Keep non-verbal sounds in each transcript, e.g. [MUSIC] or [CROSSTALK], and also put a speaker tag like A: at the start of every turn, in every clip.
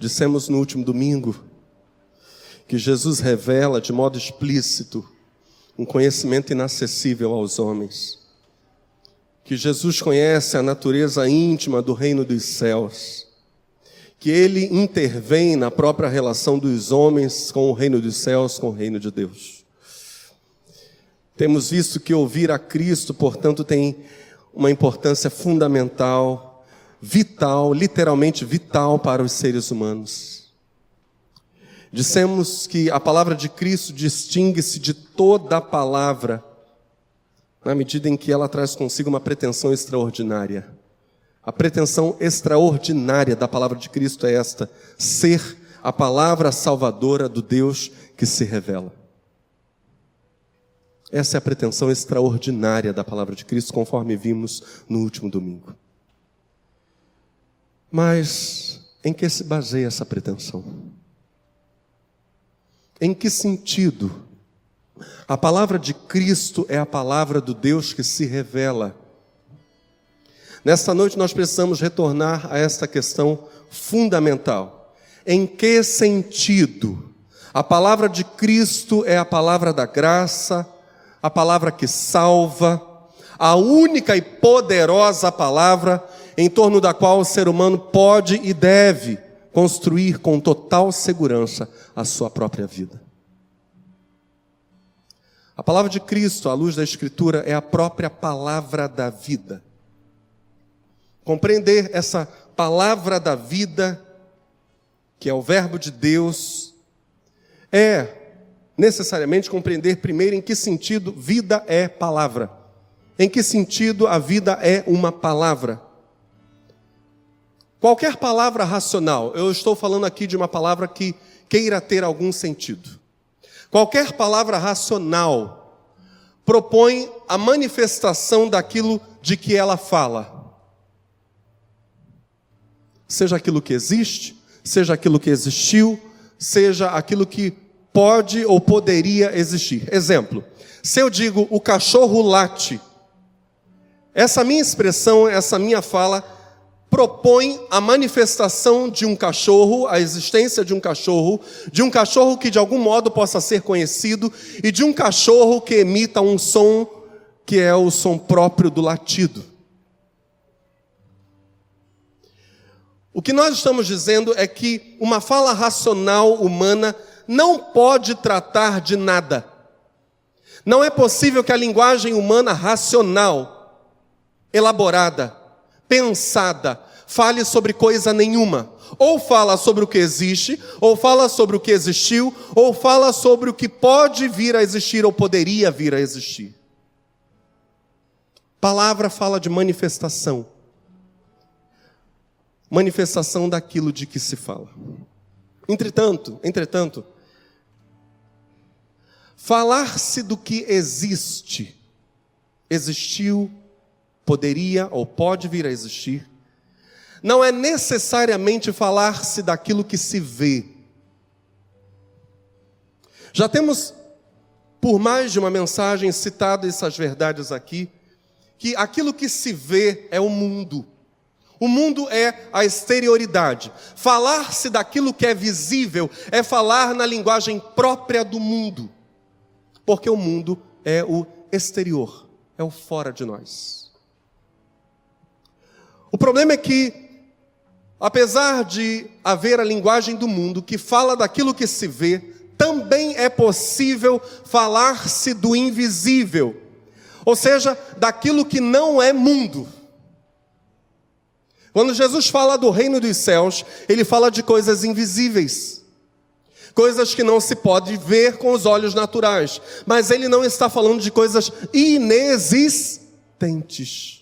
A: Dissemos no último domingo que Jesus revela de modo explícito um conhecimento inacessível aos homens. Que Jesus conhece a natureza íntima do reino dos céus. Que ele intervém na própria relação dos homens com o reino dos céus, com o reino de Deus. Temos visto que ouvir a Cristo, portanto, tem uma importância fundamental vital, literalmente vital para os seres humanos. Dissemos que a palavra de Cristo distingue-se de toda palavra, na medida em que ela traz consigo uma pretensão extraordinária. A pretensão extraordinária da palavra de Cristo é esta: ser a palavra salvadora do Deus que se revela. Essa é a pretensão extraordinária da palavra de Cristo, conforme vimos no último domingo. Mas em que se baseia essa pretensão? Em que sentido? A palavra de Cristo é a palavra do Deus que se revela. Nesta noite nós precisamos retornar a esta questão fundamental. Em que sentido? A palavra de Cristo é a palavra da graça, a palavra que salva, a única e poderosa palavra em torno da qual o ser humano pode e deve construir com total segurança a sua própria vida. A palavra de Cristo, à luz da Escritura, é a própria palavra da vida. Compreender essa palavra da vida, que é o Verbo de Deus, é necessariamente compreender primeiro em que sentido vida é palavra. Em que sentido a vida é uma palavra. Qualquer palavra racional, eu estou falando aqui de uma palavra que queira ter algum sentido. Qualquer palavra racional propõe a manifestação daquilo de que ela fala. Seja aquilo que existe, seja aquilo que existiu, seja aquilo que pode ou poderia existir. Exemplo: se eu digo o cachorro late, essa minha expressão, essa minha fala, propõe a manifestação de um cachorro, a existência de um cachorro, de um cachorro que de algum modo possa ser conhecido e de um cachorro que emita um som que é o som próprio do latido. O que nós estamos dizendo é que uma fala racional humana não pode tratar de nada. Não é possível que a linguagem humana racional, elaborada, pensada, fale sobre coisa nenhuma. Ou fala sobre o que existe, ou fala sobre o que existiu, ou fala sobre o que pode vir a existir ou poderia vir a existir. Palavra fala de manifestação. Manifestação daquilo de que se fala. Entretanto, entretanto, falar-se do que existe, existiu, poderia ou pode vir a existir, não é necessariamente falar-se daquilo que se vê. Já temos, por mais de uma mensagem, citado essas verdades aqui, que aquilo que se vê é o mundo. O mundo é a exterioridade. Falar-se daquilo que é visível é falar na linguagem própria do mundo, porque o mundo é o exterior, é o fora de nós. O problema é que, apesar de haver a linguagem do mundo que fala daquilo que se vê, também é possível falar-se do invisível, ou seja, daquilo que não é mundo. Quando Jesus fala do reino dos céus, ele fala de coisas invisíveis, coisas que não se pode ver com os olhos naturais, mas ele não está falando de coisas inexistentes.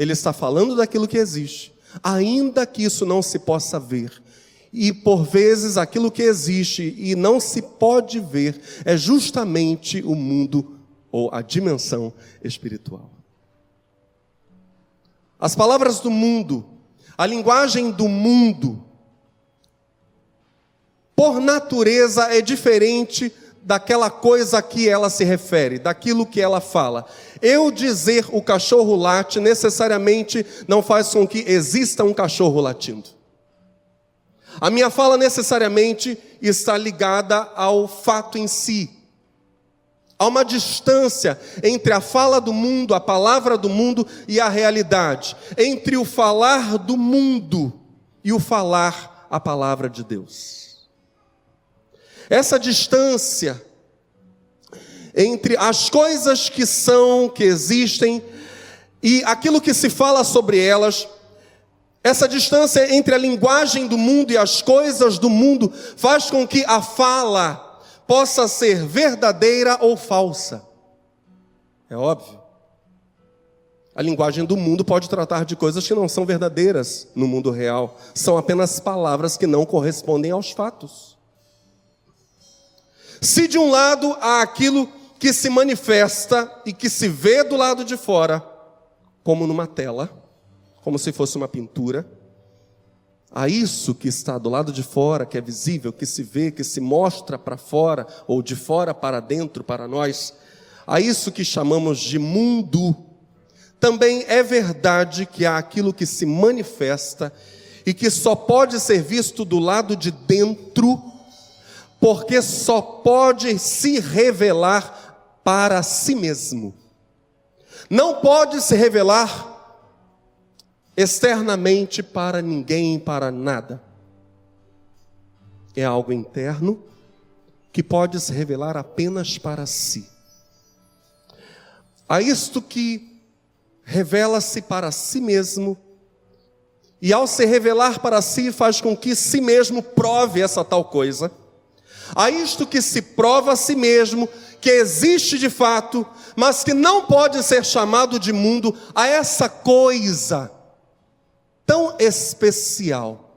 A: Ele está falando daquilo que existe, ainda que isso não se possa ver. E por vezes aquilo que existe e não se pode ver é justamente o mundo ou a dimensão espiritual. As palavras do mundo, a linguagem do mundo, por natureza é diferente daquela coisa a que ela se refere, daquilo que ela fala. Eu dizer o cachorro late necessariamente não faz com que exista um cachorro latindo. A minha fala necessariamente está ligada ao fato em si. Há uma distância entre a fala do mundo, a palavra do mundo e a realidade, entre o falar do mundo e o falar a palavra de Deus. Essa distância entre as coisas que são, que existem, e aquilo que se fala sobre elas, essa distância entre a linguagem do mundo e as coisas do mundo faz com que a fala possa ser verdadeira ou falsa. É óbvio. A linguagem do mundo pode tratar de coisas que não são verdadeiras no mundo real, são apenas palavras que não correspondem aos fatos. Se de um lado há aquilo que se manifesta e que se vê do lado de fora, como numa tela, como se fosse uma pintura, a isso que está do lado de fora, que é visível, que se vê, que se mostra para fora, ou de fora para dentro para nós, a isso que chamamos de mundo, também é verdade que há aquilo que se manifesta e que só pode ser visto do lado de dentro, porque só pode se revelar para si mesmo. Não pode se revelar externamente para ninguém, para nada. É algo interno que pode se revelar apenas para si. A isto que revela-se para si mesmo, e ao se revelar para si, faz com que si mesmo prove essa tal coisa. A isto que se prova a si mesmo, que existe de fato, mas que não pode ser chamado de mundo, a essa coisa tão especial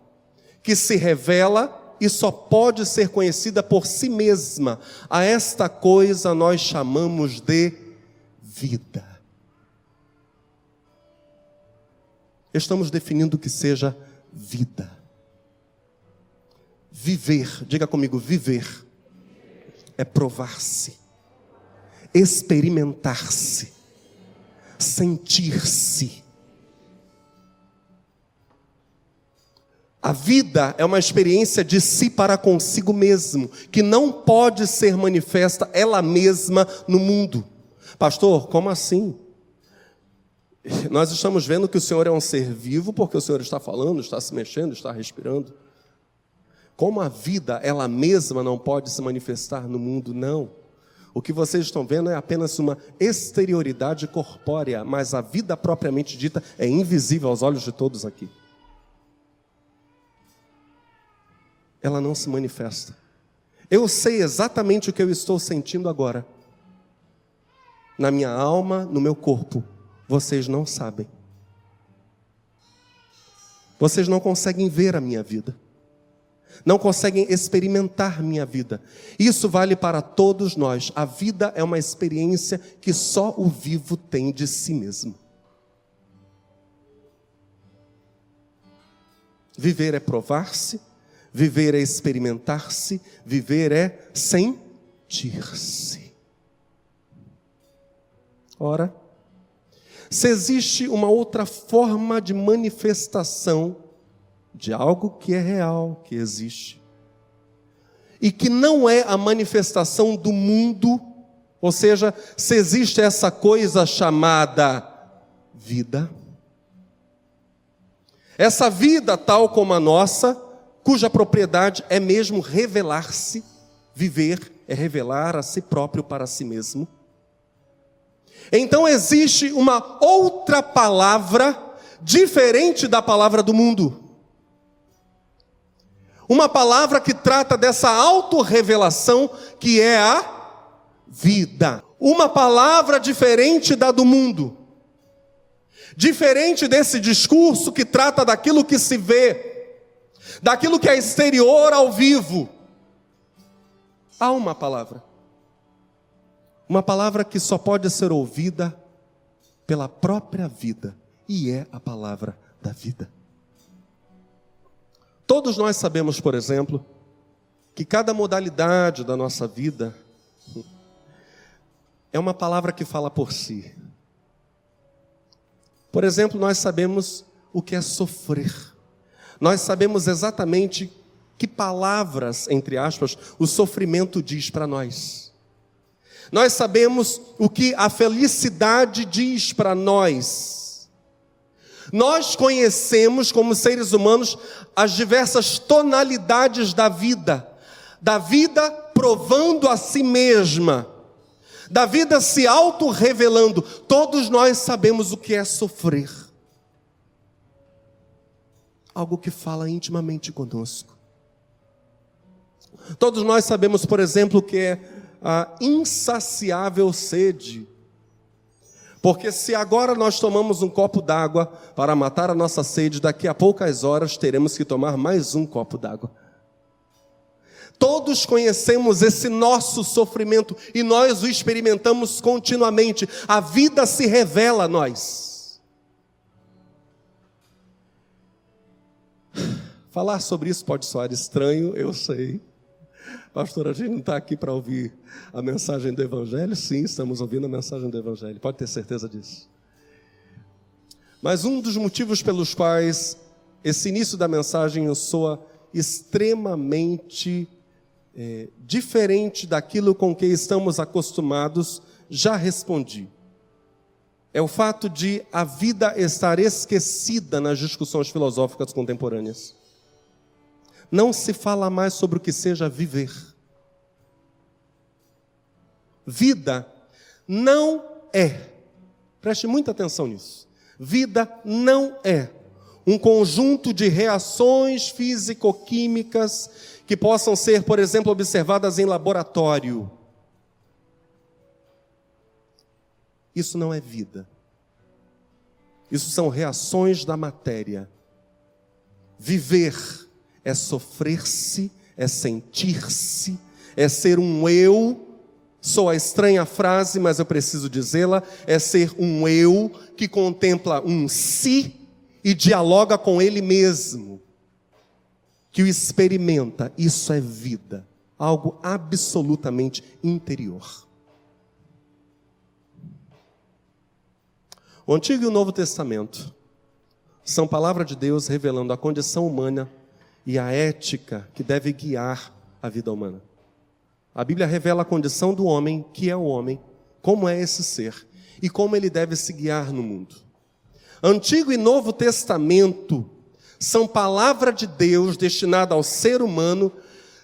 A: que se revela e só pode ser conhecida por si mesma. A esta coisa nós chamamos de vida. Estamos definindo que seja vida. Viver, diga comigo, viver é provar-se, experimentar-se, sentir-se A vida é uma experiência de si para consigo mesmo, que não pode ser manifesta ela mesma no mundo. Pastor, como assim? Nós estamos vendo que o Senhor é um ser vivo porque o Senhor está falando, está se mexendo, está respirando. Como a vida ela mesma não pode se manifestar no mundo, não. O que vocês estão vendo é apenas uma exterioridade corpórea, mas a vida propriamente dita é invisível aos olhos de todos aqui. ela não se manifesta. Eu sei exatamente o que eu estou sentindo agora. Na minha alma, no meu corpo. Vocês não sabem. Vocês não conseguem ver a minha vida. Não conseguem experimentar minha vida. Isso vale para todos nós. A vida é uma experiência que só o vivo tem de si mesmo. Viver é provar-se Viver é experimentar-se, viver é sentir-se. Ora, se existe uma outra forma de manifestação de algo que é real, que existe, e que não é a manifestação do mundo, ou seja, se existe essa coisa chamada vida, essa vida tal como a nossa, cuja propriedade é mesmo revelar-se, viver é revelar a si próprio para si mesmo. Então existe uma outra palavra diferente da palavra do mundo. Uma palavra que trata dessa autorrevelação que é a vida. Uma palavra diferente da do mundo. Diferente desse discurso que trata daquilo que se vê, daquilo que é exterior ao vivo. Há uma palavra. Uma palavra que só pode ser ouvida pela própria vida, e é a palavra da vida. Todos nós sabemos, por exemplo, que cada modalidade da nossa vida é uma palavra que fala por si. Por exemplo, nós sabemos o que é sofrer. Nós sabemos exatamente que palavras, entre aspas, o sofrimento diz para nós. Nós sabemos o que a felicidade diz para nós. Nós conhecemos, como seres humanos, as diversas tonalidades da vida, da vida provando a si mesma, da vida se auto-revelando. Todos nós sabemos o que é sofrer. Algo que fala intimamente conosco. Todos nós sabemos, por exemplo, o que é a insaciável sede. Porque se agora nós tomamos um copo d'água para matar a nossa sede, daqui a poucas horas teremos que tomar mais um copo d'água. Todos conhecemos esse nosso sofrimento e nós o experimentamos continuamente. A vida se revela a nós. [SIGHS] Falar sobre isso pode soar estranho, eu sei. Pastor, a gente não está aqui para ouvir a mensagem do Evangelho? Sim, estamos ouvindo a mensagem do Evangelho, pode ter certeza disso. Mas um dos motivos pelos quais esse início da mensagem soa extremamente é, diferente daquilo com que estamos acostumados, já respondi. É o fato de a vida estar esquecida nas discussões filosóficas contemporâneas não se fala mais sobre o que seja viver. Vida não é, preste muita atenção nisso. Vida não é um conjunto de reações físico-químicas que possam ser, por exemplo, observadas em laboratório. Isso não é vida. Isso são reações da matéria. Viver é sofrer-se, é sentir-se, é ser um eu. Sou a estranha frase, mas eu preciso dizê-la: é ser um eu que contempla um si e dialoga com ele mesmo, que o experimenta. Isso é vida, algo absolutamente interior. O Antigo e o Novo Testamento são palavra de Deus revelando a condição humana e a ética que deve guiar a vida humana. A Bíblia revela a condição do homem, que é o homem, como é esse ser e como ele deve se guiar no mundo. Antigo e Novo Testamento são palavra de Deus destinada ao ser humano,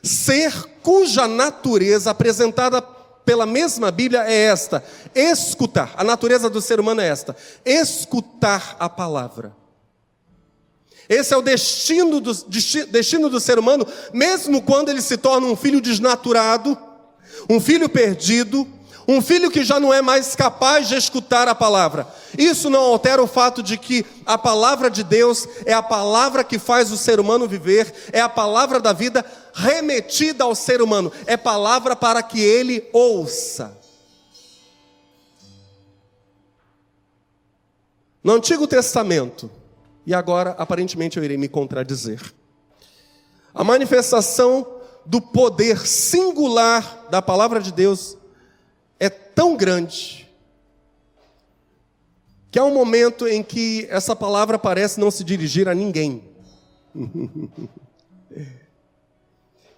A: ser cuja natureza apresentada pela mesma Bíblia é esta: escutar. A natureza do ser humano é esta: escutar a palavra. Esse é o destino do, destino do ser humano, mesmo quando ele se torna um filho desnaturado, um filho perdido, um filho que já não é mais capaz de escutar a palavra. Isso não altera o fato de que a palavra de Deus é a palavra que faz o ser humano viver, é a palavra da vida remetida ao ser humano, é palavra para que ele ouça. No Antigo Testamento, e agora, aparentemente, eu irei me contradizer. A manifestação do poder singular da palavra de Deus é tão grande que há um momento em que essa palavra parece não se dirigir a ninguém. [LAUGHS]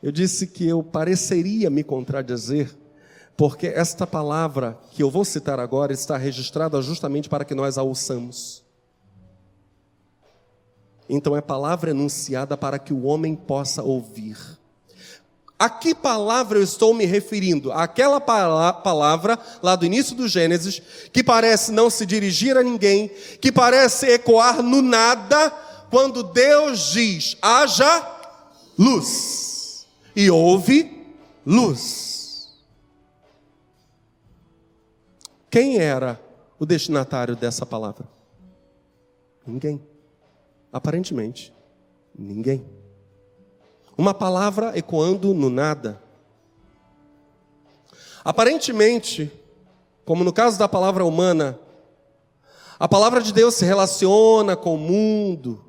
A: eu disse que eu pareceria me contradizer, porque esta palavra que eu vou citar agora está registrada justamente para que nós a ouçamos. Então é palavra enunciada para que o homem possa ouvir. A que palavra eu estou me referindo? Aquela palavra lá do início do Gênesis, que parece não se dirigir a ninguém, que parece ecoar no nada, quando Deus diz: haja luz, e houve luz. Quem era o destinatário dessa palavra? Ninguém. Aparentemente, ninguém. Uma palavra ecoando no nada. Aparentemente, como no caso da palavra humana, a palavra de Deus se relaciona com o mundo,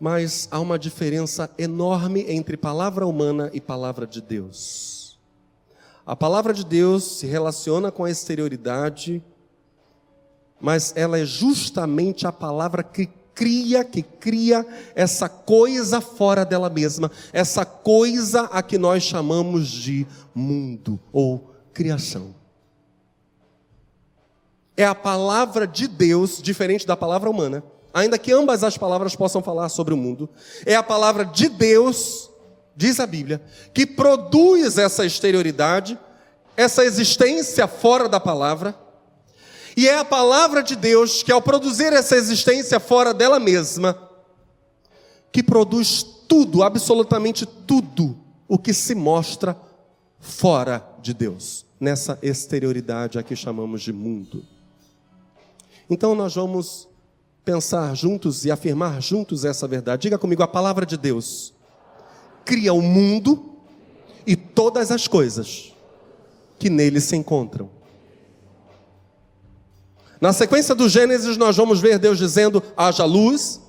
A: mas há uma diferença enorme entre palavra humana e palavra de Deus. A palavra de Deus se relaciona com a exterioridade, mas ela é justamente a palavra que cria, que cria essa coisa fora dela mesma, essa coisa a que nós chamamos de mundo ou criação. É a palavra de Deus, diferente da palavra humana, ainda que ambas as palavras possam falar sobre o mundo, é a palavra de Deus, diz a Bíblia, que produz essa exterioridade, essa existência fora da palavra e é a palavra de Deus que, ao produzir essa existência fora dela mesma, que produz tudo, absolutamente tudo, o que se mostra fora de Deus, nessa exterioridade a que chamamos de mundo. Então nós vamos pensar juntos e afirmar juntos essa verdade. Diga comigo, a palavra de Deus cria o mundo e todas as coisas que nele se encontram. Na sequência do Gênesis, nós vamos ver Deus dizendo: haja luz,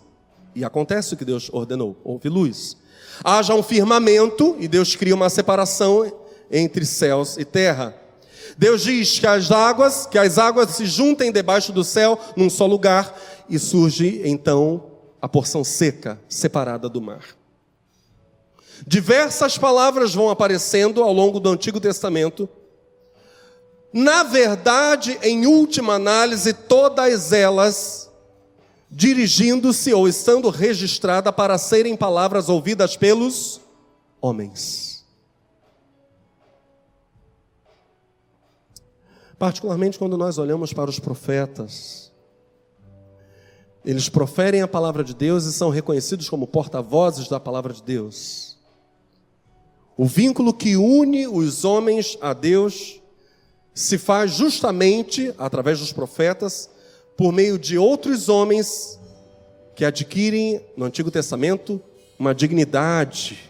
A: e acontece o que Deus ordenou: houve luz. Haja um firmamento, e Deus cria uma separação entre céus e terra. Deus diz que as águas, que as águas se juntem debaixo do céu num só lugar, e surge então a porção seca, separada do mar. Diversas palavras vão aparecendo ao longo do Antigo Testamento na verdade, em última análise, todas elas dirigindo-se ou estando registrada para serem palavras ouvidas pelos homens. Particularmente quando nós olhamos para os profetas, eles proferem a palavra de Deus e são reconhecidos como porta-vozes da palavra de Deus. O vínculo que une os homens a Deus se faz justamente através dos profetas, por meio de outros homens que adquirem no Antigo Testamento uma dignidade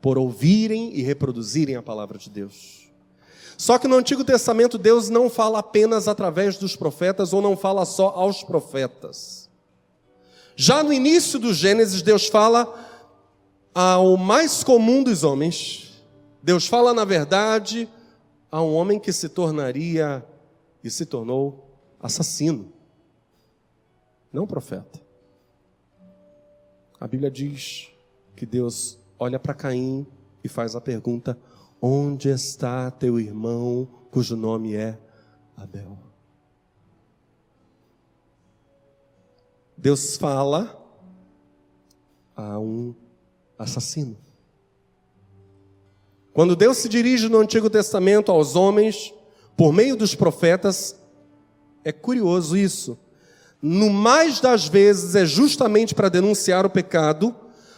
A: por ouvirem e reproduzirem a palavra de Deus. Só que no Antigo Testamento Deus não fala apenas através dos profetas ou não fala só aos profetas. Já no início do Gênesis, Deus fala ao mais comum dos homens. Deus fala, na verdade, a um homem que se tornaria e se tornou assassino, não profeta. A Bíblia diz que Deus olha para Caim e faz a pergunta: Onde está teu irmão cujo nome é Abel? Deus fala a um assassino. Quando Deus se dirige no Antigo Testamento aos homens, por meio dos profetas, é curioso isso. No mais das vezes é justamente para denunciar o pecado,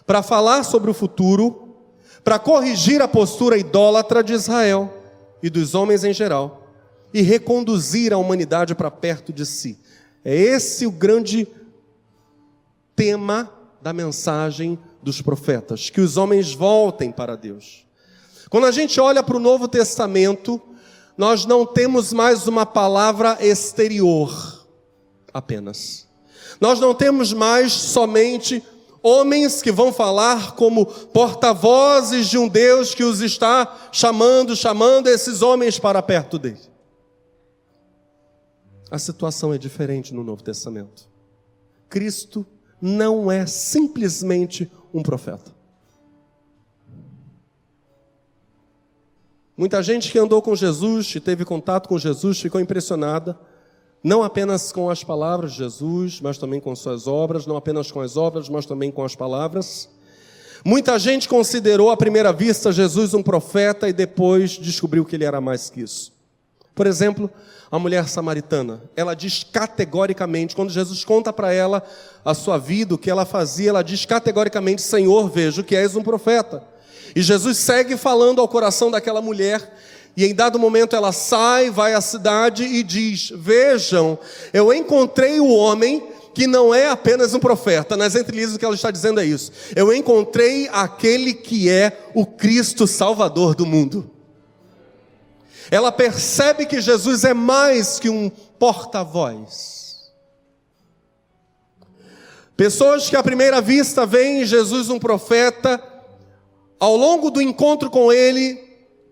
A: para falar sobre o futuro, para corrigir a postura idólatra de Israel e dos homens em geral, e reconduzir a humanidade para perto de si. É esse o grande tema da mensagem dos profetas: que os homens voltem para Deus. Quando a gente olha para o Novo Testamento, nós não temos mais uma palavra exterior apenas. Nós não temos mais somente homens que vão falar como porta-vozes de um Deus que os está chamando, chamando esses homens para perto dele. A situação é diferente no Novo Testamento. Cristo não é simplesmente um profeta. Muita gente que andou com Jesus e teve contato com Jesus ficou impressionada, não apenas com as palavras de Jesus, mas também com suas obras, não apenas com as obras, mas também com as palavras. Muita gente considerou à primeira vista Jesus um profeta e depois descobriu que ele era mais que isso. Por exemplo, a mulher samaritana, ela diz categoricamente, quando Jesus conta para ela a sua vida, o que ela fazia, ela diz categoricamente: Senhor, vejo que és um profeta. E Jesus segue falando ao coração daquela mulher, e em dado momento ela sai, vai à cidade e diz: Vejam, eu encontrei o homem que não é apenas um profeta, nas entrelinhas o que ela está dizendo é isso. Eu encontrei aquele que é o Cristo Salvador do mundo. Ela percebe que Jesus é mais que um porta-voz. Pessoas que à primeira vista veem em Jesus um profeta, ao longo do encontro com ele,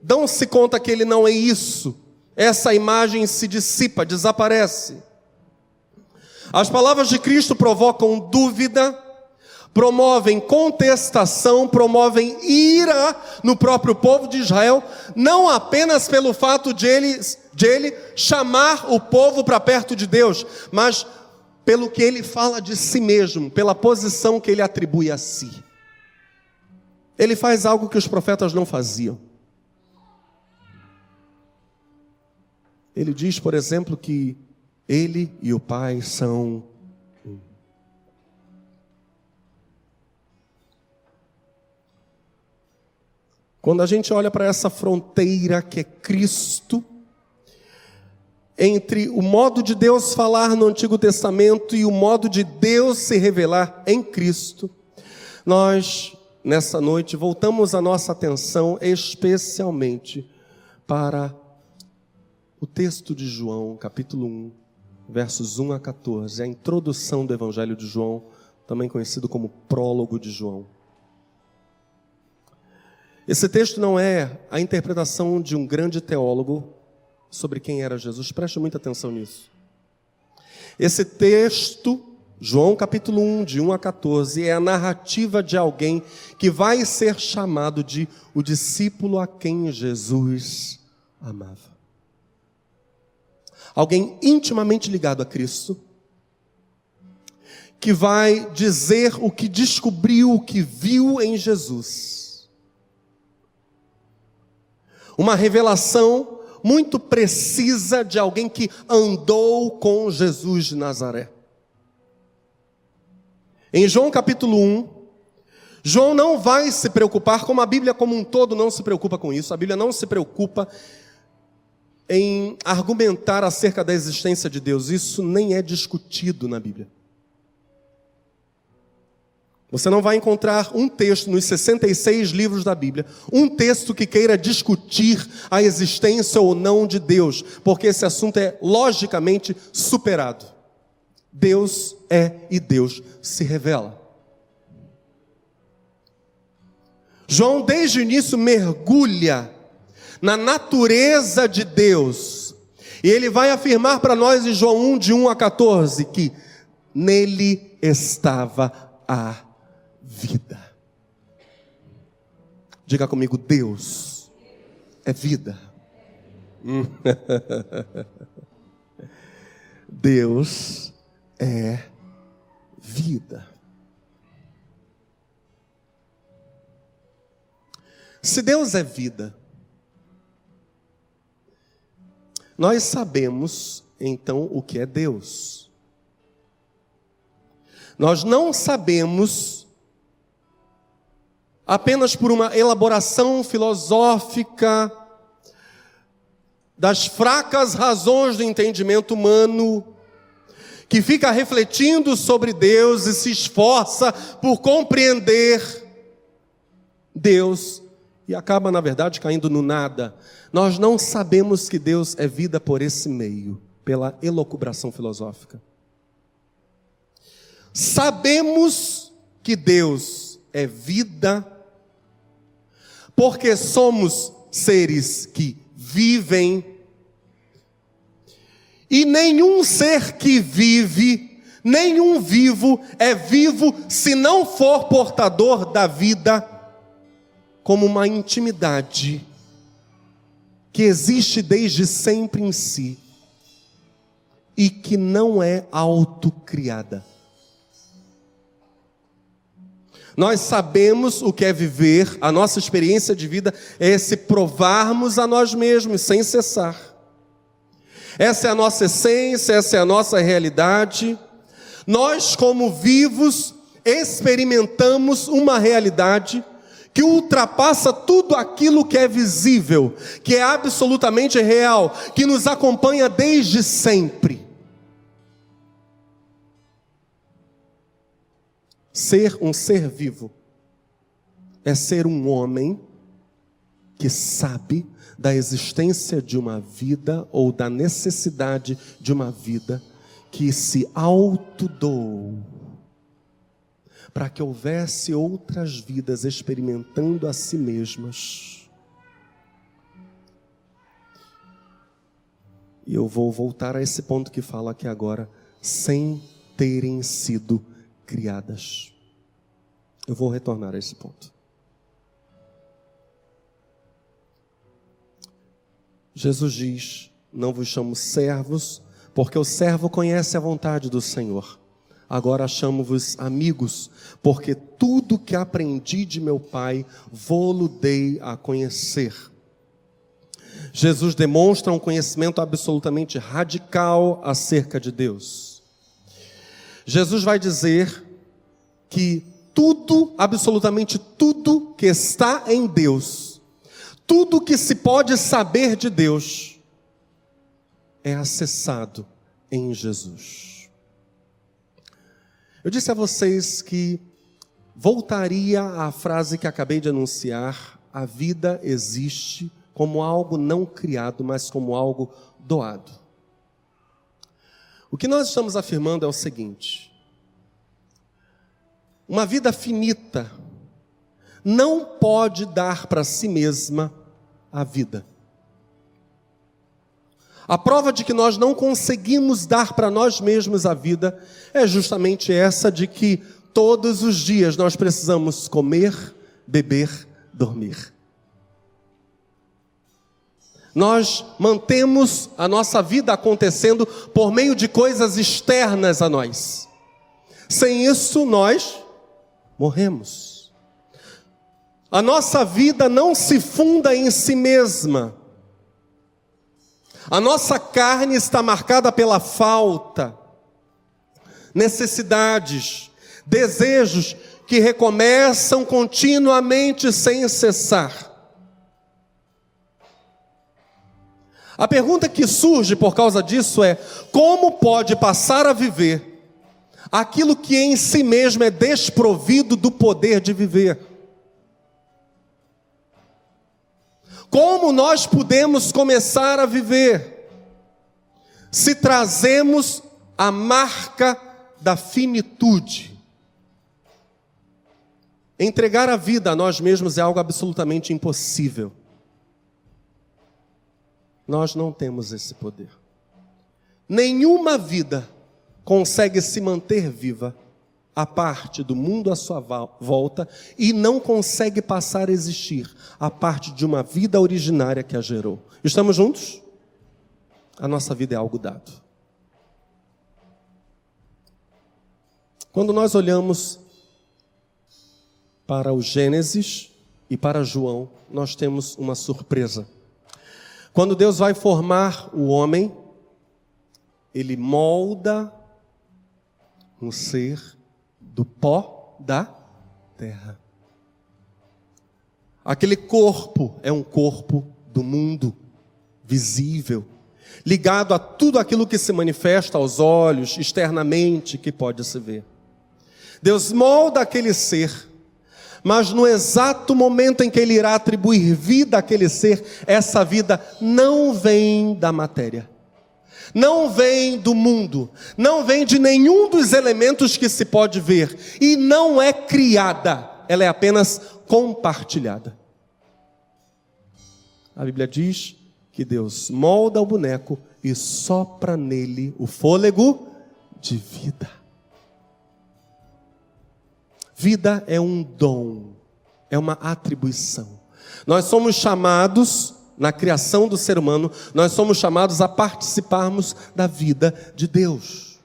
A: dão-se conta que ele não é isso. Essa imagem se dissipa, desaparece. As palavras de Cristo provocam dúvida, promovem contestação, promovem ira no próprio povo de Israel, não apenas pelo fato de ele, de ele chamar o povo para perto de Deus, mas pelo que ele fala de si mesmo, pela posição que ele atribui a si. Ele faz algo que os profetas não faziam. Ele diz, por exemplo, que ele e o Pai são um. Quando a gente olha para essa fronteira que é Cristo, entre o modo de Deus falar no Antigo Testamento e o modo de Deus se revelar em Cristo, nós, nessa noite, voltamos a nossa atenção especialmente para o texto de João, capítulo 1, versos 1 a 14, a introdução do Evangelho de João, também conhecido como prólogo de João. Esse texto não é a interpretação de um grande teólogo sobre quem era Jesus, preste muita atenção nisso. Esse texto, João capítulo 1, de 1 a 14, é a narrativa de alguém que vai ser chamado de o discípulo a quem Jesus amava alguém intimamente ligado a Cristo, que vai dizer o que descobriu, o que viu em Jesus. Uma revelação muito precisa de alguém que andou com Jesus de Nazaré. Em João capítulo 1, João não vai se preocupar, como a Bíblia como um todo não se preocupa com isso, a Bíblia não se preocupa em argumentar acerca da existência de Deus. Isso nem é discutido na Bíblia. Você não vai encontrar um texto nos 66 livros da Bíblia, um texto que queira discutir a existência ou não de Deus, porque esse assunto é logicamente superado. Deus é e Deus se revela. João, desde o início, mergulha na natureza de Deus. E ele vai afirmar para nós em João 1, de 1 a 14, que nele estava a vida. Diga comigo, Deus é vida. [LAUGHS] Deus é vida. Se Deus é vida, Nós sabemos então o que é Deus. Nós não sabemos apenas por uma elaboração filosófica das fracas razões do entendimento humano, que fica refletindo sobre Deus e se esforça por compreender Deus e acaba, na verdade, caindo no nada. Nós não sabemos que Deus é vida por esse meio, pela elocubração filosófica. Sabemos que Deus é vida, porque somos seres que vivem, e nenhum ser que vive, nenhum vivo é vivo se não for portador da vida como uma intimidade que existe desde sempre em si e que não é autocriada. Nós sabemos o que é viver, a nossa experiência de vida é se provarmos a nós mesmos sem cessar. Essa é a nossa essência, essa é a nossa realidade. Nós, como vivos, experimentamos uma realidade que ultrapassa tudo aquilo que é visível, que é absolutamente real, que nos acompanha desde sempre. Ser um ser vivo é ser um homem que sabe da existência de uma vida ou da necessidade de uma vida que se autodoou para que houvesse outras vidas experimentando a si mesmas. E eu vou voltar a esse ponto que fala aqui agora, sem terem sido criadas. Eu vou retornar a esse ponto. Jesus diz: Não vos chamo servos, porque o servo conhece a vontade do Senhor. Agora chamo-vos amigos, porque tudo que aprendi de meu Pai vou-lo dei a conhecer. Jesus demonstra um conhecimento absolutamente radical acerca de Deus. Jesus vai dizer que tudo, absolutamente tudo que está em Deus, tudo que se pode saber de Deus, é acessado em Jesus. Eu disse a vocês que voltaria à frase que acabei de anunciar: a vida existe como algo não criado, mas como algo doado. O que nós estamos afirmando é o seguinte: uma vida finita não pode dar para si mesma a vida. A prova de que nós não conseguimos dar para nós mesmos a vida é justamente essa de que todos os dias nós precisamos comer, beber, dormir. Nós mantemos a nossa vida acontecendo por meio de coisas externas a nós. Sem isso, nós morremos. A nossa vida não se funda em si mesma. A nossa carne está marcada pela falta, necessidades, desejos que recomeçam continuamente sem cessar. A pergunta que surge por causa disso é: como pode passar a viver aquilo que em si mesmo é desprovido do poder de viver? Como nós podemos começar a viver se trazemos a marca da finitude? Entregar a vida a nós mesmos é algo absolutamente impossível. Nós não temos esse poder. Nenhuma vida consegue se manter viva a parte do mundo à sua volta e não consegue passar a existir a parte de uma vida originária que a gerou. Estamos juntos? A nossa vida é algo dado. Quando nós olhamos para o Gênesis e para João, nós temos uma surpresa. Quando Deus vai formar o homem, ele molda um ser do pó da terra. Aquele corpo é um corpo do mundo, visível, ligado a tudo aquilo que se manifesta aos olhos, externamente, que pode se ver. Deus molda aquele ser mas no exato momento em que ele irá atribuir vida àquele ser, essa vida não vem da matéria, não vem do mundo, não vem de nenhum dos elementos que se pode ver, e não é criada, ela é apenas compartilhada. A Bíblia diz que Deus molda o boneco e sopra nele o fôlego de vida. Vida é um dom, é uma atribuição. Nós somos chamados, na criação do ser humano, nós somos chamados a participarmos da vida de Deus.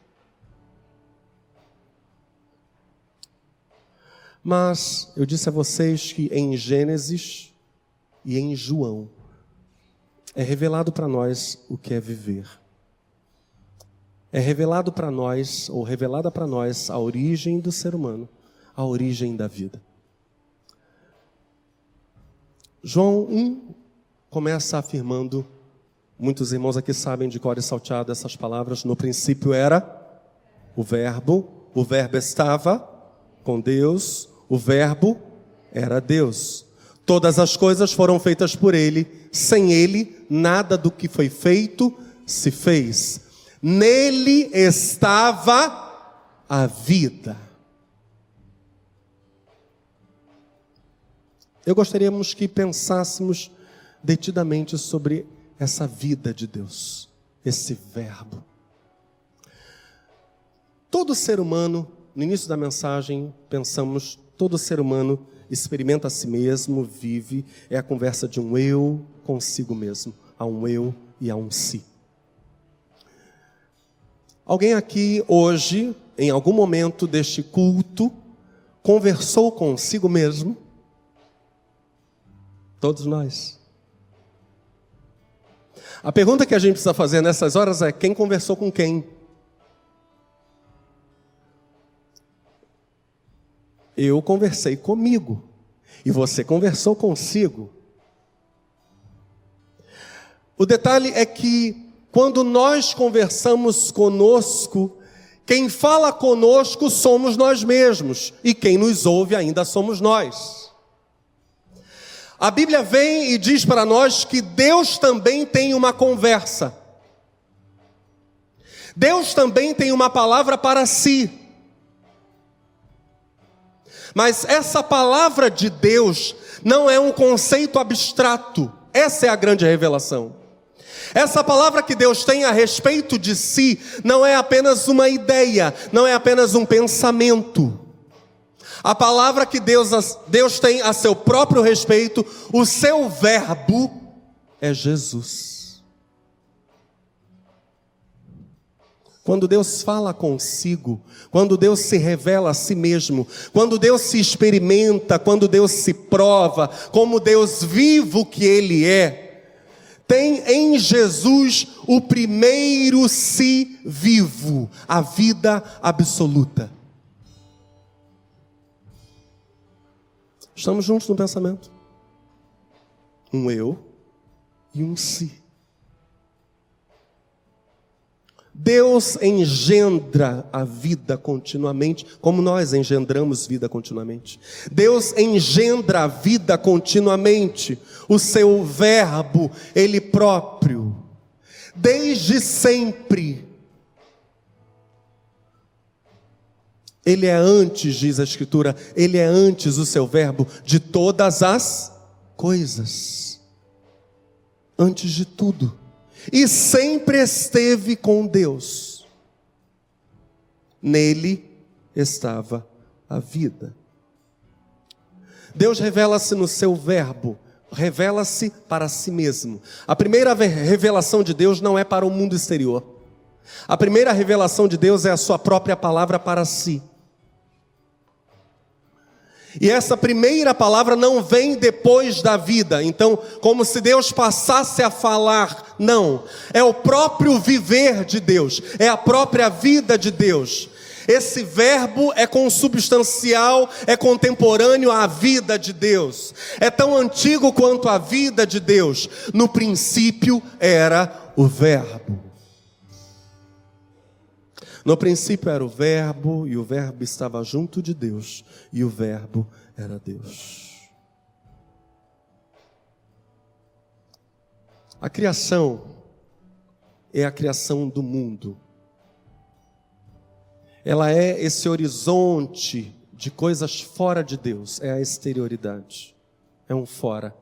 A: Mas eu disse a vocês que em Gênesis e em João é revelado para nós o que é viver. É revelado para nós, ou revelada para nós, a origem do ser humano a origem da vida. João 1 começa afirmando, muitos irmãos aqui sabem de cor e salteado essas palavras, no princípio era o verbo, o verbo estava com Deus, o verbo era Deus. Todas as coisas foram feitas por ele, sem ele nada do que foi feito se fez. Nele estava a vida Eu gostaríamos que pensássemos detidamente sobre essa vida de Deus, esse Verbo. Todo ser humano, no início da mensagem, pensamos, todo ser humano experimenta a si mesmo, vive, é a conversa de um eu consigo mesmo, a um eu e a um si. Alguém aqui hoje, em algum momento deste culto, conversou consigo mesmo? Todos nós. A pergunta que a gente precisa fazer nessas horas é: quem conversou com quem? Eu conversei comigo e você conversou consigo. O detalhe é que quando nós conversamos conosco, quem fala conosco somos nós mesmos e quem nos ouve ainda somos nós. A Bíblia vem e diz para nós que Deus também tem uma conversa. Deus também tem uma palavra para si. Mas essa palavra de Deus não é um conceito abstrato. Essa é a grande revelação. Essa palavra que Deus tem a respeito de si não é apenas uma ideia, não é apenas um pensamento. A palavra que Deus, Deus tem a seu próprio respeito, o seu verbo é Jesus. Quando Deus fala consigo, quando Deus se revela a si mesmo, quando Deus se experimenta, quando Deus se prova, como Deus vivo que Ele é, tem em Jesus o primeiro si vivo, a vida absoluta. Estamos juntos no pensamento. Um eu e um si. Deus engendra a vida continuamente, como nós engendramos vida continuamente. Deus engendra a vida continuamente, o seu Verbo, Ele próprio, desde sempre. Ele é antes, diz a Escritura, ele é antes o seu verbo de todas as coisas. Antes de tudo. E sempre esteve com Deus. Nele estava a vida. Deus revela-se no seu verbo, revela-se para si mesmo. A primeira revelação de Deus não é para o mundo exterior. A primeira revelação de Deus é a sua própria palavra para si. E essa primeira palavra não vem depois da vida, então, como se Deus passasse a falar, não, é o próprio viver de Deus, é a própria vida de Deus. Esse verbo é consubstancial, é contemporâneo à vida de Deus, é tão antigo quanto a vida de Deus. No princípio era o Verbo. No princípio era o Verbo, e o Verbo estava junto de Deus, e o Verbo era Deus. A criação é a criação do mundo. Ela é esse horizonte de coisas fora de Deus, é a exterioridade, é um fora.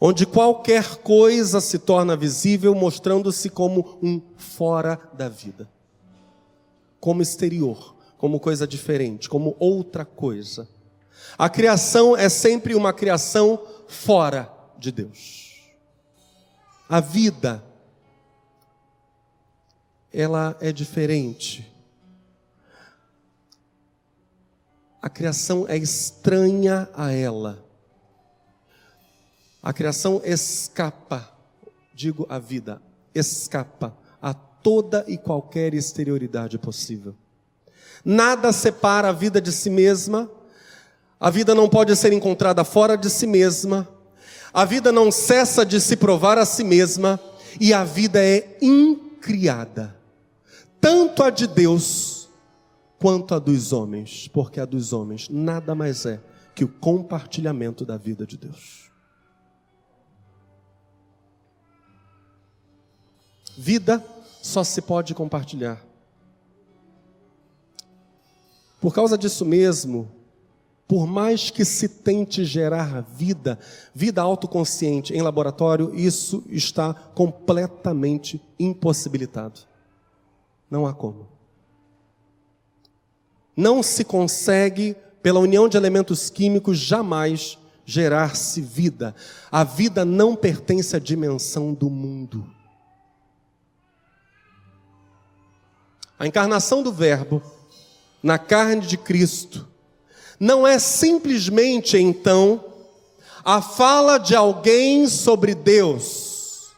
A: Onde qualquer coisa se torna visível, mostrando-se como um fora da vida como exterior, como coisa diferente, como outra coisa. A criação é sempre uma criação fora de Deus. A vida, ela é diferente. A criação é estranha a ela. A criação escapa, digo a vida, escapa toda e qualquer exterioridade possível. Nada separa a vida de si mesma, a vida não pode ser encontrada fora de si mesma, a vida não cessa de se provar a si mesma, e a vida é incriada, tanto a de Deus quanto a dos homens, porque a dos homens nada mais é que o compartilhamento da vida de Deus. Vida só se pode compartilhar. Por causa disso mesmo, por mais que se tente gerar vida, vida autoconsciente em laboratório, isso está completamente impossibilitado. Não há como. não se consegue, pela união de elementos químicos, jamais gerar-se vida. A vida não pertence à dimensão do mundo. A encarnação do Verbo na carne de Cristo não é simplesmente então a fala de alguém sobre Deus.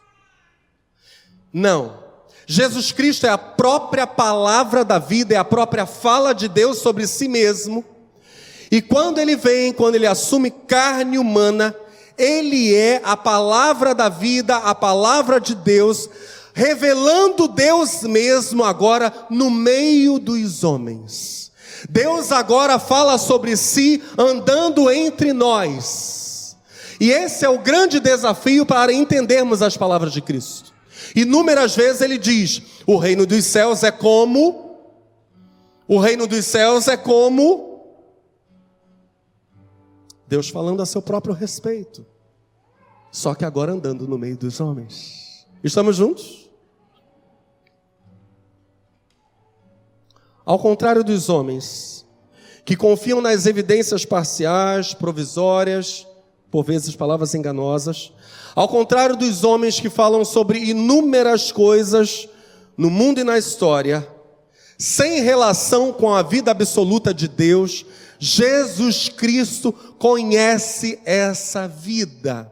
A: Não. Jesus Cristo é a própria palavra da vida, é a própria fala de Deus sobre si mesmo. E quando ele vem, quando ele assume carne humana, ele é a palavra da vida, a palavra de Deus, revelando Deus mesmo agora no meio dos homens. Deus agora fala sobre si andando entre nós. E esse é o grande desafio para entendermos as palavras de Cristo. Inúmeras vezes ele diz: o reino dos céus é como. O reino dos céus é como. Deus falando a seu próprio respeito. Só que agora andando no meio dos homens. Estamos juntos? Ao contrário dos homens, que confiam nas evidências parciais, provisórias, por vezes palavras enganosas, ao contrário dos homens que falam sobre inúmeras coisas no mundo e na história, sem relação com a vida absoluta de Deus, Jesus Cristo conhece essa vida.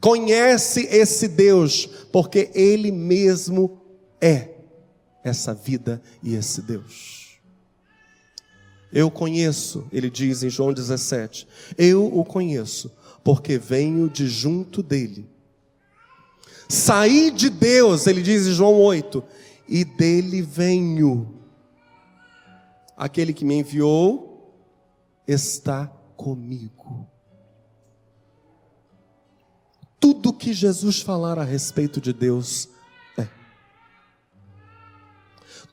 A: Conhece esse Deus, porque Ele mesmo é essa vida e esse Deus. Eu conheço, ele diz em João 17, eu o conheço, porque venho de junto dele. Saí de Deus, ele diz em João 8, e dele venho. Aquele que me enviou está comigo. Tudo que Jesus falar a respeito de Deus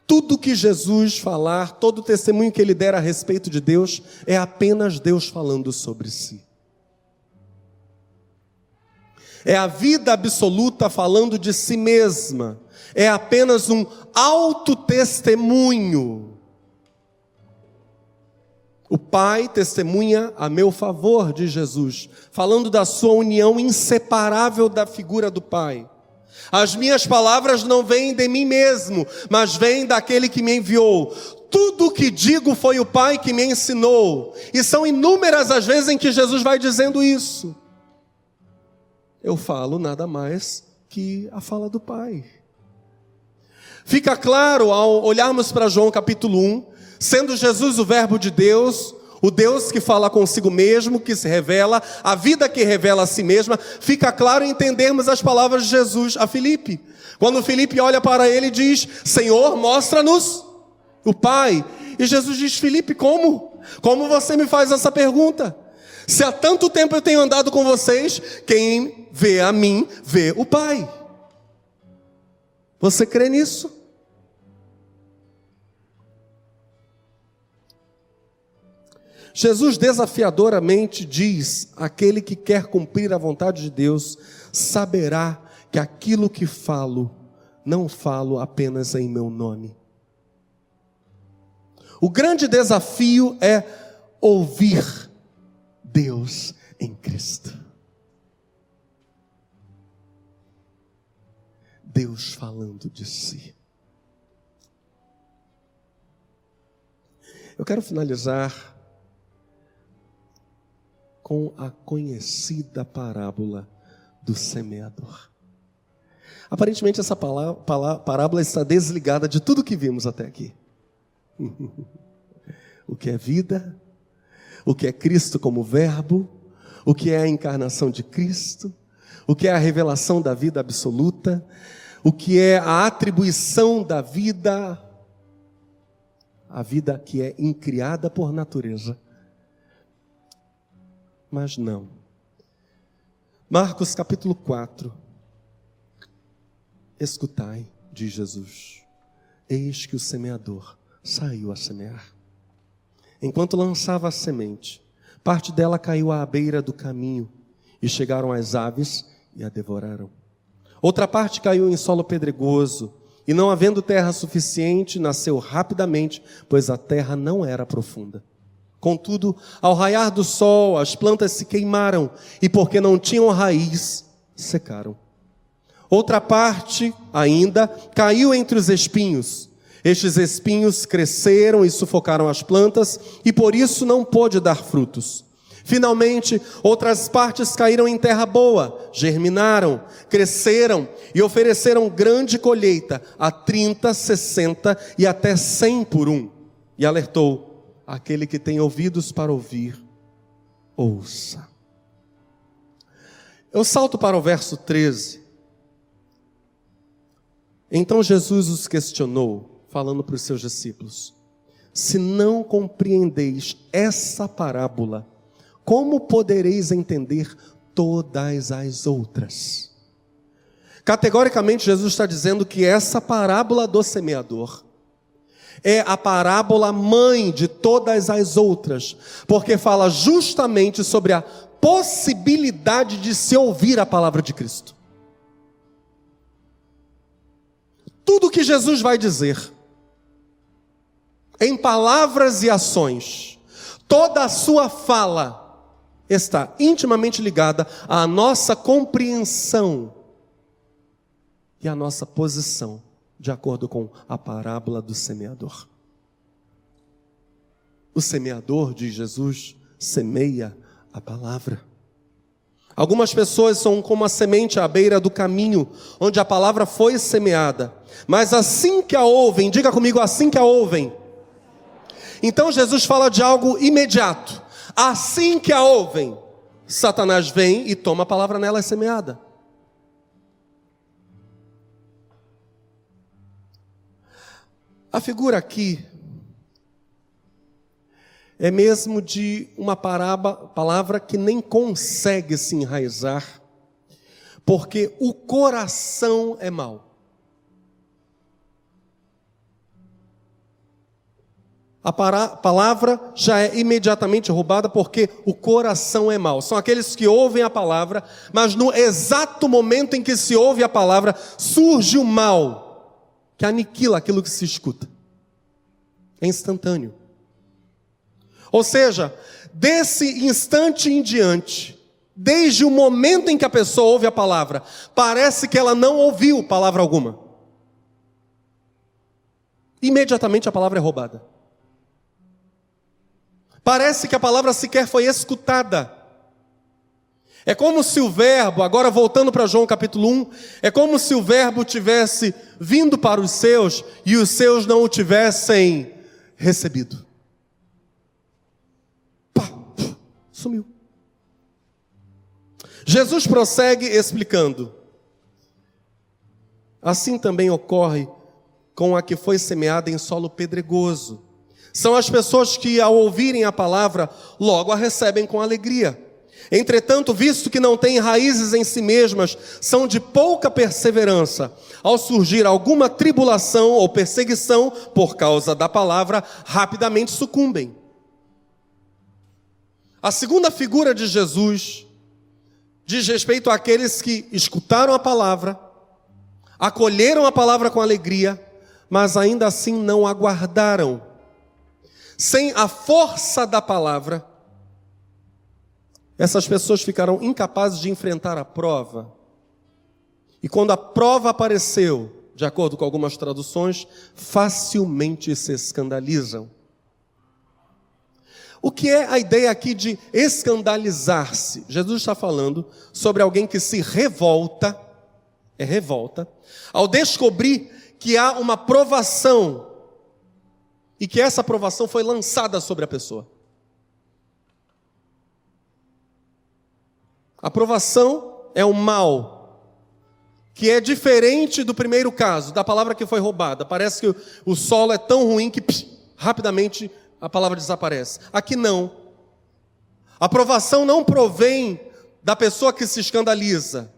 A: tudo que Jesus falar, todo o testemunho que ele der a respeito de Deus, é apenas Deus falando sobre si. É a vida absoluta falando de si mesma. É apenas um autotestemunho. O Pai testemunha a meu favor de Jesus, falando da sua união inseparável da figura do Pai. As minhas palavras não vêm de mim mesmo, mas vêm daquele que me enviou. Tudo o que digo foi o Pai que me ensinou. E são inúmeras as vezes em que Jesus vai dizendo isso. Eu falo nada mais que a fala do Pai. Fica claro ao olharmos para João capítulo 1, sendo Jesus o Verbo de Deus, o Deus que fala consigo mesmo, que se revela, a vida que revela a si mesma, fica claro entendermos as palavras de Jesus a Filipe. Quando Filipe olha para ele e diz: Senhor, mostra-nos o Pai. E Jesus diz: Filipe, como? Como você me faz essa pergunta? Se há tanto tempo eu tenho andado com vocês, quem vê a mim, vê o Pai. Você crê nisso? Jesus desafiadoramente diz: aquele que quer cumprir a vontade de Deus saberá que aquilo que falo, não falo apenas em meu nome. O grande desafio é ouvir Deus em Cristo. Deus falando de si. Eu quero finalizar com a conhecida parábola do semeador. Aparentemente, essa parábola está desligada de tudo que vimos até aqui. [LAUGHS] o que é vida, o que é Cristo como Verbo, o que é a encarnação de Cristo, o que é a revelação da vida absoluta, o que é a atribuição da vida, a vida que é incriada por natureza mas não. Marcos capítulo 4. Escutai, diz Jesus: Eis que o semeador saiu a semear. Enquanto lançava a semente, parte dela caiu à beira do caminho, e chegaram as aves e a devoraram. Outra parte caiu em solo pedregoso, E não havendo terra suficiente, nasceu rapidamente, pois a terra não era profunda. Contudo, ao raiar do sol, as plantas se queimaram, e porque não tinham raiz, secaram. Outra parte, ainda, caiu entre os espinhos. Estes espinhos cresceram e sufocaram as plantas, e por isso não pôde dar frutos. Finalmente, outras partes caíram em terra boa, germinaram, cresceram e ofereceram grande colheita, a 30, 60 e até 100 por um. E alertou: aquele que tem ouvidos para ouvir, ouça. Eu salto para o verso 13. Então Jesus os questionou, falando para os seus discípulos: Se não compreendeis essa parábola, como podereis entender todas as outras? Categoricamente, Jesus está dizendo que essa parábola do semeador é a parábola mãe de todas as outras, porque fala justamente sobre a possibilidade de se ouvir a palavra de Cristo. Tudo que Jesus vai dizer, em palavras e ações, toda a sua fala, está intimamente ligada à nossa compreensão e à nossa posição, de acordo com a parábola do semeador. O semeador, diz Jesus, semeia a palavra. Algumas pessoas são como a semente à beira do caminho, onde a palavra foi semeada, mas assim que a ouvem, diga comigo, assim que a ouvem. Então Jesus fala de algo imediato. Assim que a ouvem, Satanás vem e toma a palavra nela é semeada. A figura aqui é mesmo de uma palavra que nem consegue se enraizar, porque o coração é mau. a palavra já é imediatamente roubada porque o coração é mau. São aqueles que ouvem a palavra, mas no exato momento em que se ouve a palavra, surge o mal, que aniquila aquilo que se escuta. É instantâneo. Ou seja, desse instante em diante, desde o momento em que a pessoa ouve a palavra, parece que ela não ouviu palavra alguma. Imediatamente a palavra é roubada. Parece que a palavra sequer foi escutada. É como se o verbo, agora voltando para João capítulo 1, é como se o verbo tivesse vindo para os seus e os seus não o tivessem recebido. Pá, sumiu. Jesus prossegue explicando. Assim também ocorre com a que foi semeada em solo pedregoso. São as pessoas que, ao ouvirem a palavra, logo a recebem com alegria. Entretanto, visto que não têm raízes em si mesmas, são de pouca perseverança. Ao surgir alguma tribulação ou perseguição por causa da palavra, rapidamente sucumbem. A segunda figura de Jesus diz respeito àqueles que escutaram a palavra, acolheram a palavra com alegria, mas ainda assim não aguardaram sem a força da palavra, essas pessoas ficaram incapazes de enfrentar a prova. E quando a prova apareceu, de acordo com algumas traduções, facilmente se escandalizam. O que é a ideia aqui de escandalizar-se? Jesus está falando sobre alguém que se revolta, é revolta, ao descobrir que há uma provação e que essa aprovação foi lançada sobre a pessoa. Aprovação é o mal, que é diferente do primeiro caso, da palavra que foi roubada. Parece que o solo é tão ruim que psh, rapidamente a palavra desaparece. Aqui não. A aprovação não provém da pessoa que se escandaliza.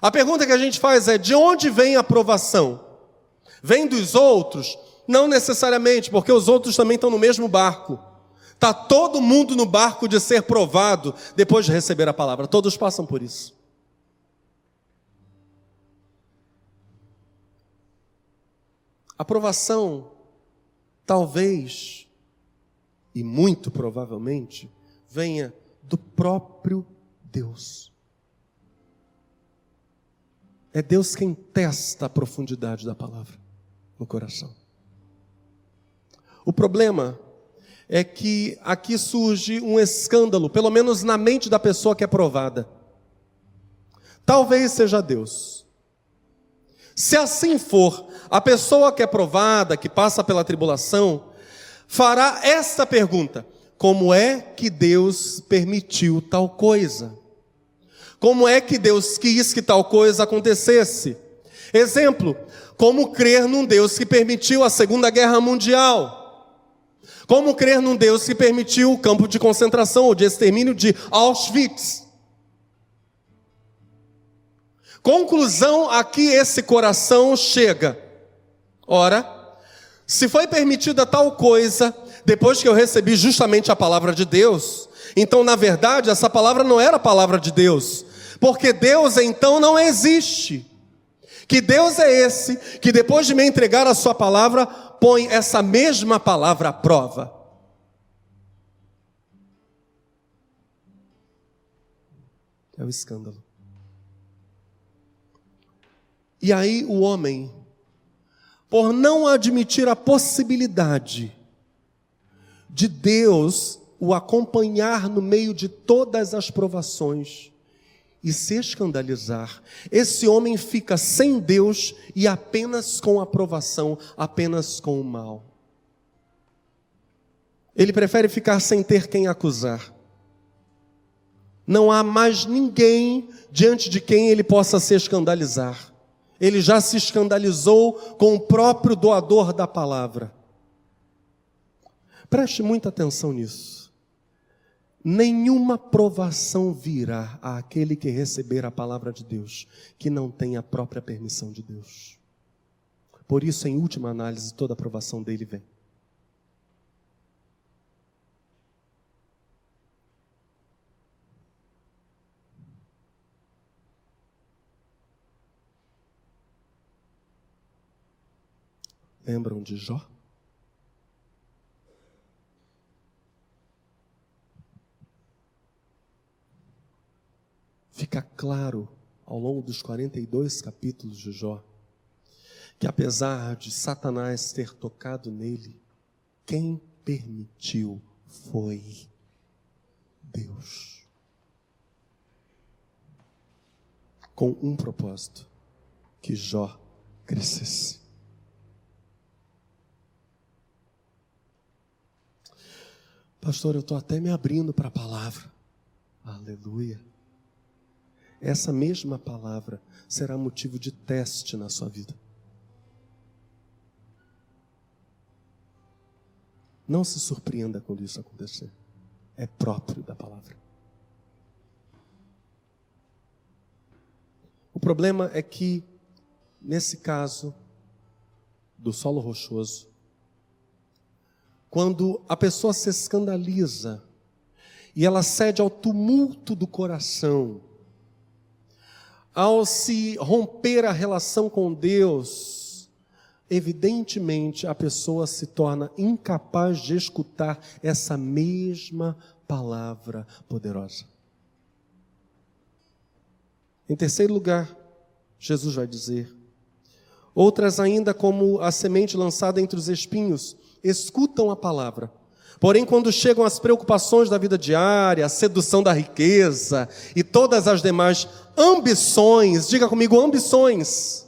A: A pergunta que a gente faz é: de onde vem a aprovação? Vem dos outros? Não necessariamente, porque os outros também estão no mesmo barco. Está todo mundo no barco de ser provado depois de receber a palavra. Todos passam por isso. A provação, talvez, e muito provavelmente, venha do próprio Deus. É Deus quem testa a profundidade da palavra no coração. O problema é que aqui surge um escândalo, pelo menos na mente da pessoa que é provada. Talvez seja Deus. Se assim for, a pessoa que é provada, que passa pela tribulação, fará esta pergunta: como é que Deus permitiu tal coisa? Como é que Deus quis que tal coisa acontecesse? Exemplo, como crer num Deus que permitiu a Segunda Guerra Mundial? Como crer num Deus que permitiu o campo de concentração ou de extermínio de Auschwitz? Conclusão a que esse coração chega. Ora, se foi permitida tal coisa, depois que eu recebi justamente a palavra de Deus, então na verdade essa palavra não era a palavra de Deus, porque Deus então não existe. Que Deus é esse que depois de me entregar a sua palavra, põe essa mesma palavra à prova. É o escândalo. E aí o homem, por não admitir a possibilidade de Deus o acompanhar no meio de todas as provações e se escandalizar, esse homem fica sem Deus e apenas com aprovação, apenas com o mal. Ele prefere ficar sem ter quem acusar. Não há mais ninguém diante de quem ele possa se escandalizar. Ele já se escandalizou com o próprio doador da palavra. Preste muita atenção nisso. Nenhuma provação virá àquele que receber a palavra de Deus que não tenha a própria permissão de Deus. Por isso, em última análise, toda a provação dele vem. Lembram de Jó? Fica claro ao longo dos 42 capítulos de Jó que apesar de Satanás ter tocado nele, quem permitiu foi Deus. Com um propósito: que Jó crescesse. Pastor, eu estou até me abrindo para a palavra. Aleluia. Essa mesma palavra será motivo de teste na sua vida. Não se surpreenda quando isso acontecer. É próprio da palavra. O problema é que, nesse caso do solo rochoso, quando a pessoa se escandaliza e ela cede ao tumulto do coração, ao se romper a relação com Deus, evidentemente a pessoa se torna incapaz de escutar essa mesma palavra poderosa. Em terceiro lugar, Jesus vai dizer: outras ainda, como a semente lançada entre os espinhos, escutam a palavra. Porém, quando chegam as preocupações da vida diária, a sedução da riqueza e todas as demais ambições, diga comigo, ambições.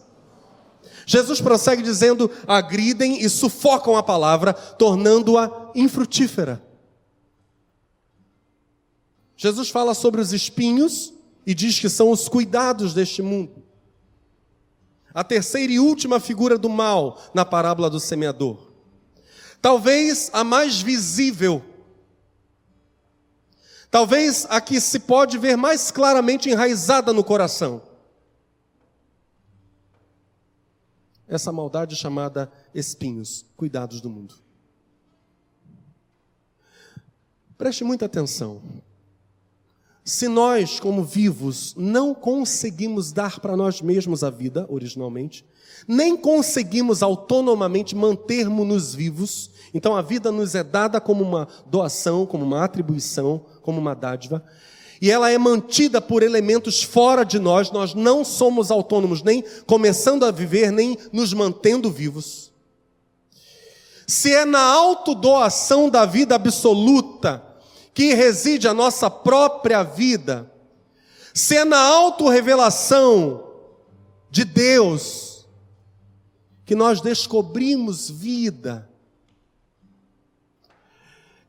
A: Jesus prossegue dizendo: agridem e sufocam a palavra, tornando-a infrutífera. Jesus fala sobre os espinhos e diz que são os cuidados deste mundo. A terceira e última figura do mal na parábola do semeador. Talvez a mais visível. Talvez a que se pode ver mais claramente enraizada no coração. Essa maldade chamada espinhos, cuidados do mundo. Preste muita atenção. Se nós, como vivos, não conseguimos dar para nós mesmos a vida, originalmente, nem conseguimos autonomamente mantermos-nos vivos, então a vida nos é dada como uma doação, como uma atribuição, como uma dádiva, e ela é mantida por elementos fora de nós, nós não somos autônomos, nem começando a viver, nem nos mantendo vivos. Se é na autodoação da vida absoluta, que reside a nossa própria vida, se é na autorrevelação de Deus que nós descobrimos vida,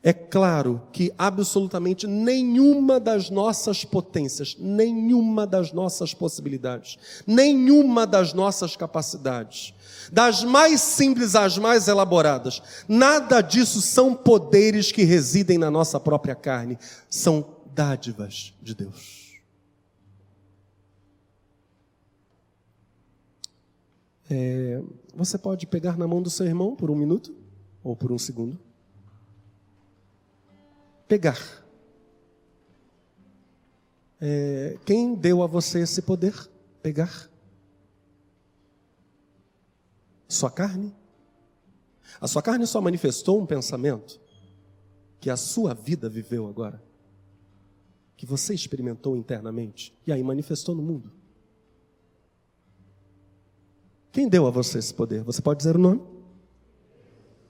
A: é claro que absolutamente nenhuma das nossas potências, nenhuma das nossas possibilidades, nenhuma das nossas capacidades, das mais simples às mais elaboradas, nada disso são poderes que residem na nossa própria carne, são dádivas de Deus. É, você pode pegar na mão do seu irmão por um minuto ou por um segundo? pegar. É, quem deu a você esse poder? Pegar? Sua carne? A sua carne só manifestou um pensamento que a sua vida viveu agora, que você experimentou internamente e aí manifestou no mundo. Quem deu a você esse poder? Você pode dizer o nome?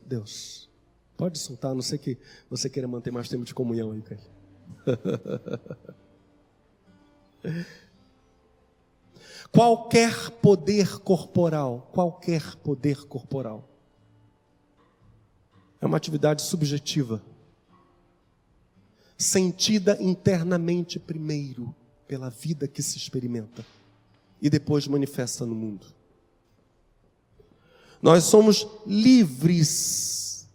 A: Deus. Pode soltar, a não sei que você queira manter mais tempo de comunhão aí com ele. [LAUGHS] qualquer poder corporal, qualquer poder corporal, é uma atividade subjetiva, sentida internamente primeiro pela vida que se experimenta e depois manifesta no mundo. Nós somos livres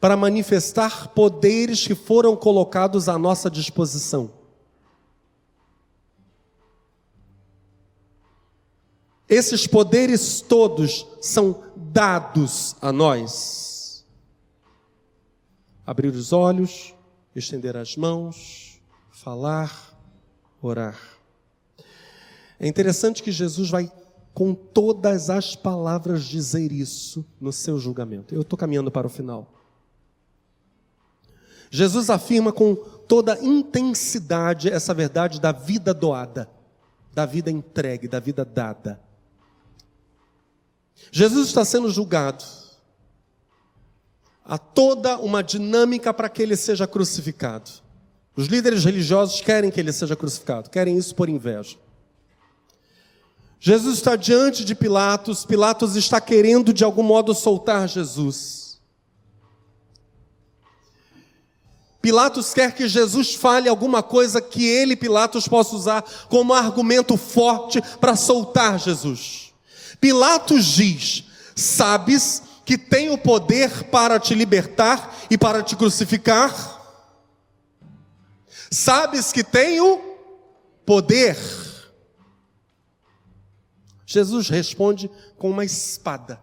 A: para manifestar poderes que foram colocados à nossa disposição. Esses poderes todos são dados a nós. Abrir os olhos, estender as mãos, falar, orar. É interessante que Jesus vai com todas as palavras dizer isso no seu julgamento. Eu estou caminhando para o final. Jesus afirma com toda intensidade essa verdade da vida doada, da vida entregue, da vida dada. Jesus está sendo julgado. Há toda uma dinâmica para que ele seja crucificado. Os líderes religiosos querem que ele seja crucificado, querem isso por inveja. Jesus está diante de Pilatos, Pilatos está querendo de algum modo soltar Jesus. Pilatos quer que Jesus fale alguma coisa que ele, Pilatos, possa usar como argumento forte para soltar Jesus. Pilatos diz: Sabes que tem o poder para te libertar e para te crucificar? Sabes que tenho poder. Jesus responde com uma espada.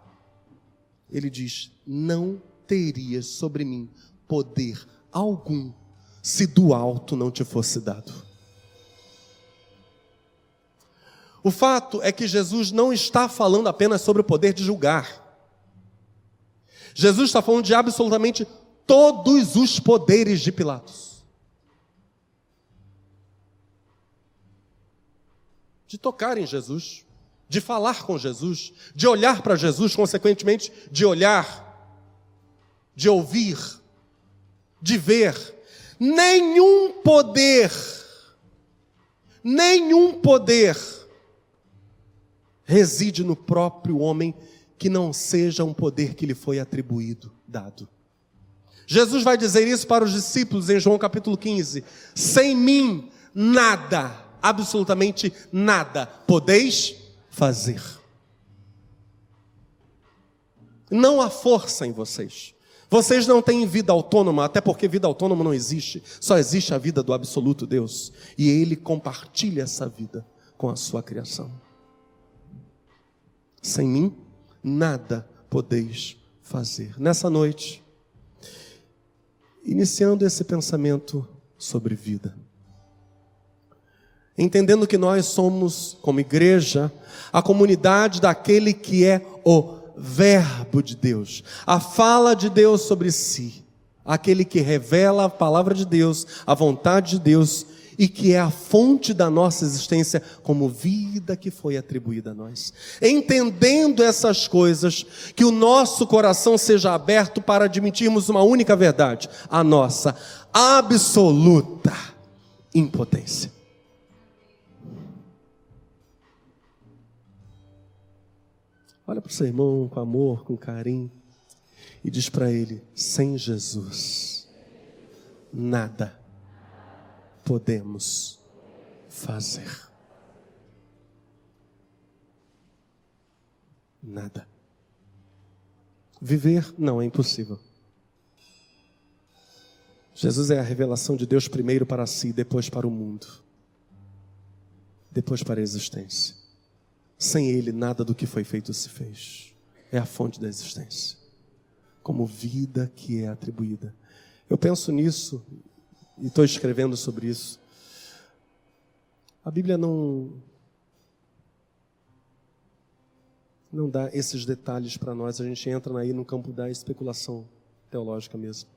A: Ele diz: Não terias sobre mim poder algum se do alto não te fosse dado. O fato é que Jesus não está falando apenas sobre o poder de julgar. Jesus está falando de absolutamente todos os poderes de Pilatos. De tocar em Jesus, de falar com Jesus, de olhar para Jesus, consequentemente, de olhar, de ouvir, de ver, nenhum poder, nenhum poder reside no próprio homem que não seja um poder que lhe foi atribuído, dado. Jesus vai dizer isso para os discípulos em João capítulo 15: sem mim, nada, absolutamente nada, podeis fazer. Não há força em vocês. Vocês não têm vida autônoma, até porque vida autônoma não existe. Só existe a vida do absoluto Deus. E Ele compartilha essa vida com a sua criação. Sem mim, nada podeis fazer. Nessa noite, iniciando esse pensamento sobre vida. entendendo que nós somos, como igreja, a comunidade daquele que é o Verbo de Deus, a fala de Deus sobre si, aquele que revela a palavra de Deus, a vontade de Deus e que é a fonte da nossa existência como vida que foi atribuída a nós. Entendendo essas coisas, que o nosso coração seja aberto para admitirmos uma única verdade, a nossa absoluta impotência. Olha para o seu irmão com amor, com carinho, e diz para ele: sem Jesus, nada podemos fazer. Nada. Viver não é impossível. Jesus é a revelação de Deus primeiro para si, depois para o mundo, depois para a existência. Sem Ele, nada do que foi feito se fez. É a fonte da existência, como vida que é atribuída. Eu penso nisso e estou escrevendo sobre isso. A Bíblia não não dá esses detalhes para nós. A gente entra aí no campo da especulação teológica mesmo.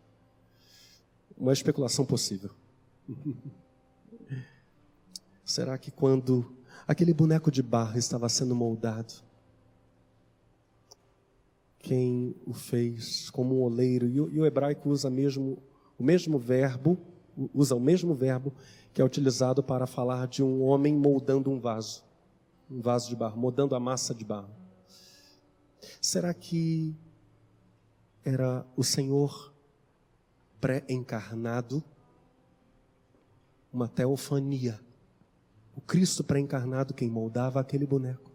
A: Uma especulação possível. [LAUGHS] Será que quando aquele boneco de barro estava sendo moldado, quem o fez como um oleiro, e o, e o hebraico usa mesmo o mesmo verbo usa o mesmo verbo que é utilizado para falar de um homem moldando um vaso, um vaso de barro, moldando a massa de barro. Será que era o Senhor pré-encarnado? Uma teofania. O Cristo pré-encarnado quem moldava aquele boneco.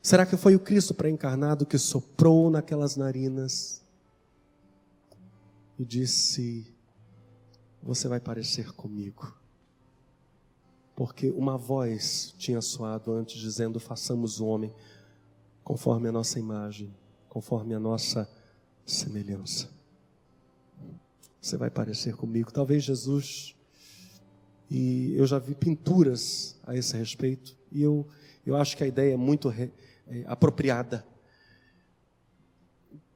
A: Será que foi o Cristo pré-encarnado que soprou naquelas narinas e disse: você vai parecer comigo. Porque uma voz tinha soado antes dizendo: façamos o homem conforme a nossa imagem, conforme a nossa semelhança. Você vai parecer comigo. Talvez Jesus, e eu já vi pinturas a esse respeito, e eu, eu acho que a ideia é muito re, é, apropriada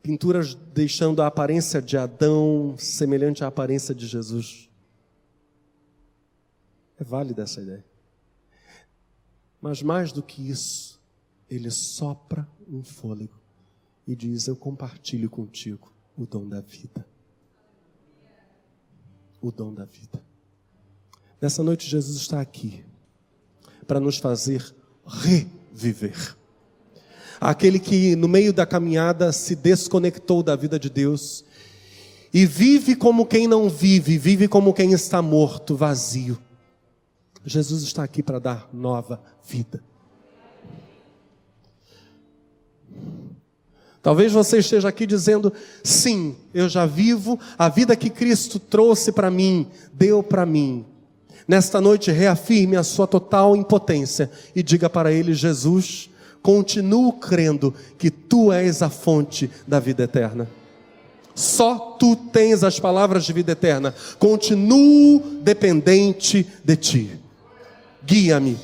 A: pinturas deixando a aparência de Adão semelhante à aparência de Jesus. É válida essa ideia. Mas mais do que isso, ele sopra um fôlego e diz: Eu compartilho contigo o dom da vida. O dom da vida. Nessa noite, Jesus está aqui para nos fazer reviver aquele que no meio da caminhada se desconectou da vida de Deus e vive como quem não vive, vive como quem está morto, vazio. Jesus está aqui para dar nova vida. Talvez você esteja aqui dizendo: sim, eu já vivo a vida que Cristo trouxe para mim, deu para mim. Nesta noite, reafirme a sua total impotência e diga para Ele: Jesus, continuo crendo que tu és a fonte da vida eterna. Só tu tens as palavras de vida eterna. Continuo dependente de ti. Guia-me.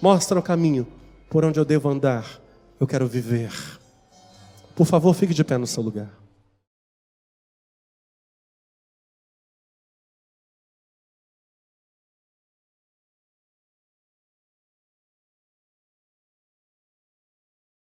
A: Mostra o caminho por onde eu devo andar. Eu quero viver. Por favor, fique de pé no seu lugar.